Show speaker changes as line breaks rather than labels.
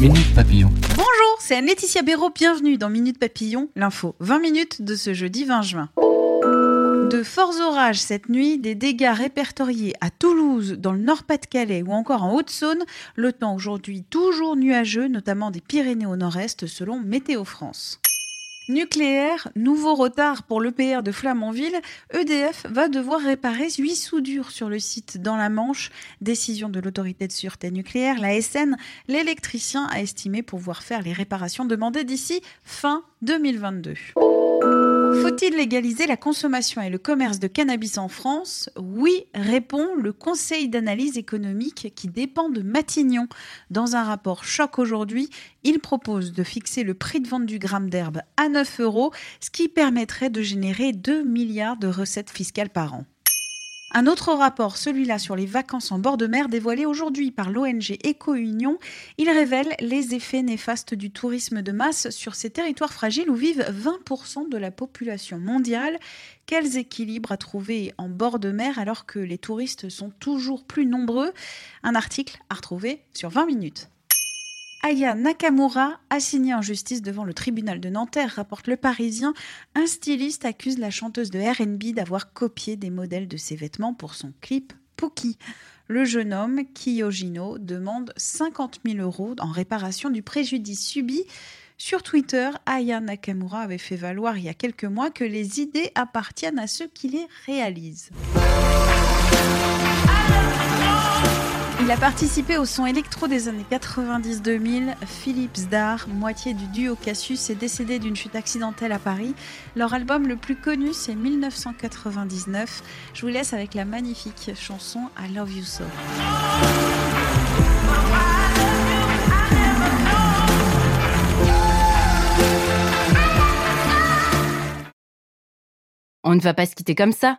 Minute Papillon.
Bonjour, c'est Anne-Laetitia Béraud, bienvenue dans Minute Papillon, l'info 20 minutes de ce jeudi 20 juin. De forts orages cette nuit, des dégâts répertoriés à Toulouse, dans le Nord-Pas-de-Calais ou encore en Haute-Saône. Le temps aujourd'hui toujours nuageux, notamment des Pyrénées au nord-est selon Météo France. Nucléaire, nouveau retard pour l'EPR de Flamanville. EDF va devoir réparer huit soudures sur le site dans la Manche. Décision de l'autorité de sûreté nucléaire, la SN. L'électricien a estimé pouvoir faire les réparations demandées d'ici fin 2022. Faut-il légaliser la consommation et le commerce de cannabis en France? Oui, répond le Conseil d'analyse économique qui dépend de Matignon. Dans un rapport choc aujourd'hui, il propose de fixer le prix de vente du gramme d'herbe à 9 euros, ce qui permettrait de générer 2 milliards de recettes fiscales par an. Un autre rapport, celui-là sur les vacances en bord de mer, dévoilé aujourd'hui par l'ONG Éco-Union, il révèle les effets néfastes du tourisme de masse sur ces territoires fragiles où vivent 20% de la population mondiale. Quels équilibres à trouver en bord de mer alors que les touristes sont toujours plus nombreux? Un article à retrouver sur 20 minutes. Aya Nakamura, assignée en justice devant le tribunal de Nanterre, rapporte Le Parisien, un styliste accuse la chanteuse de RB d'avoir copié des modèles de ses vêtements pour son clip Pookie. Le jeune homme, Kiyojino, demande 50 000 euros en réparation du préjudice subi. Sur Twitter, Aya Nakamura avait fait valoir il y a quelques mois que les idées appartiennent à ceux qui les réalisent. Il a participé au son électro des années 90-2000. Philippe Zdar, moitié du duo Cassius, est décédé d'une chute accidentelle à Paris. Leur album le plus connu, c'est 1999. Je vous laisse avec la magnifique chanson I Love You So.
On ne va pas se quitter comme ça.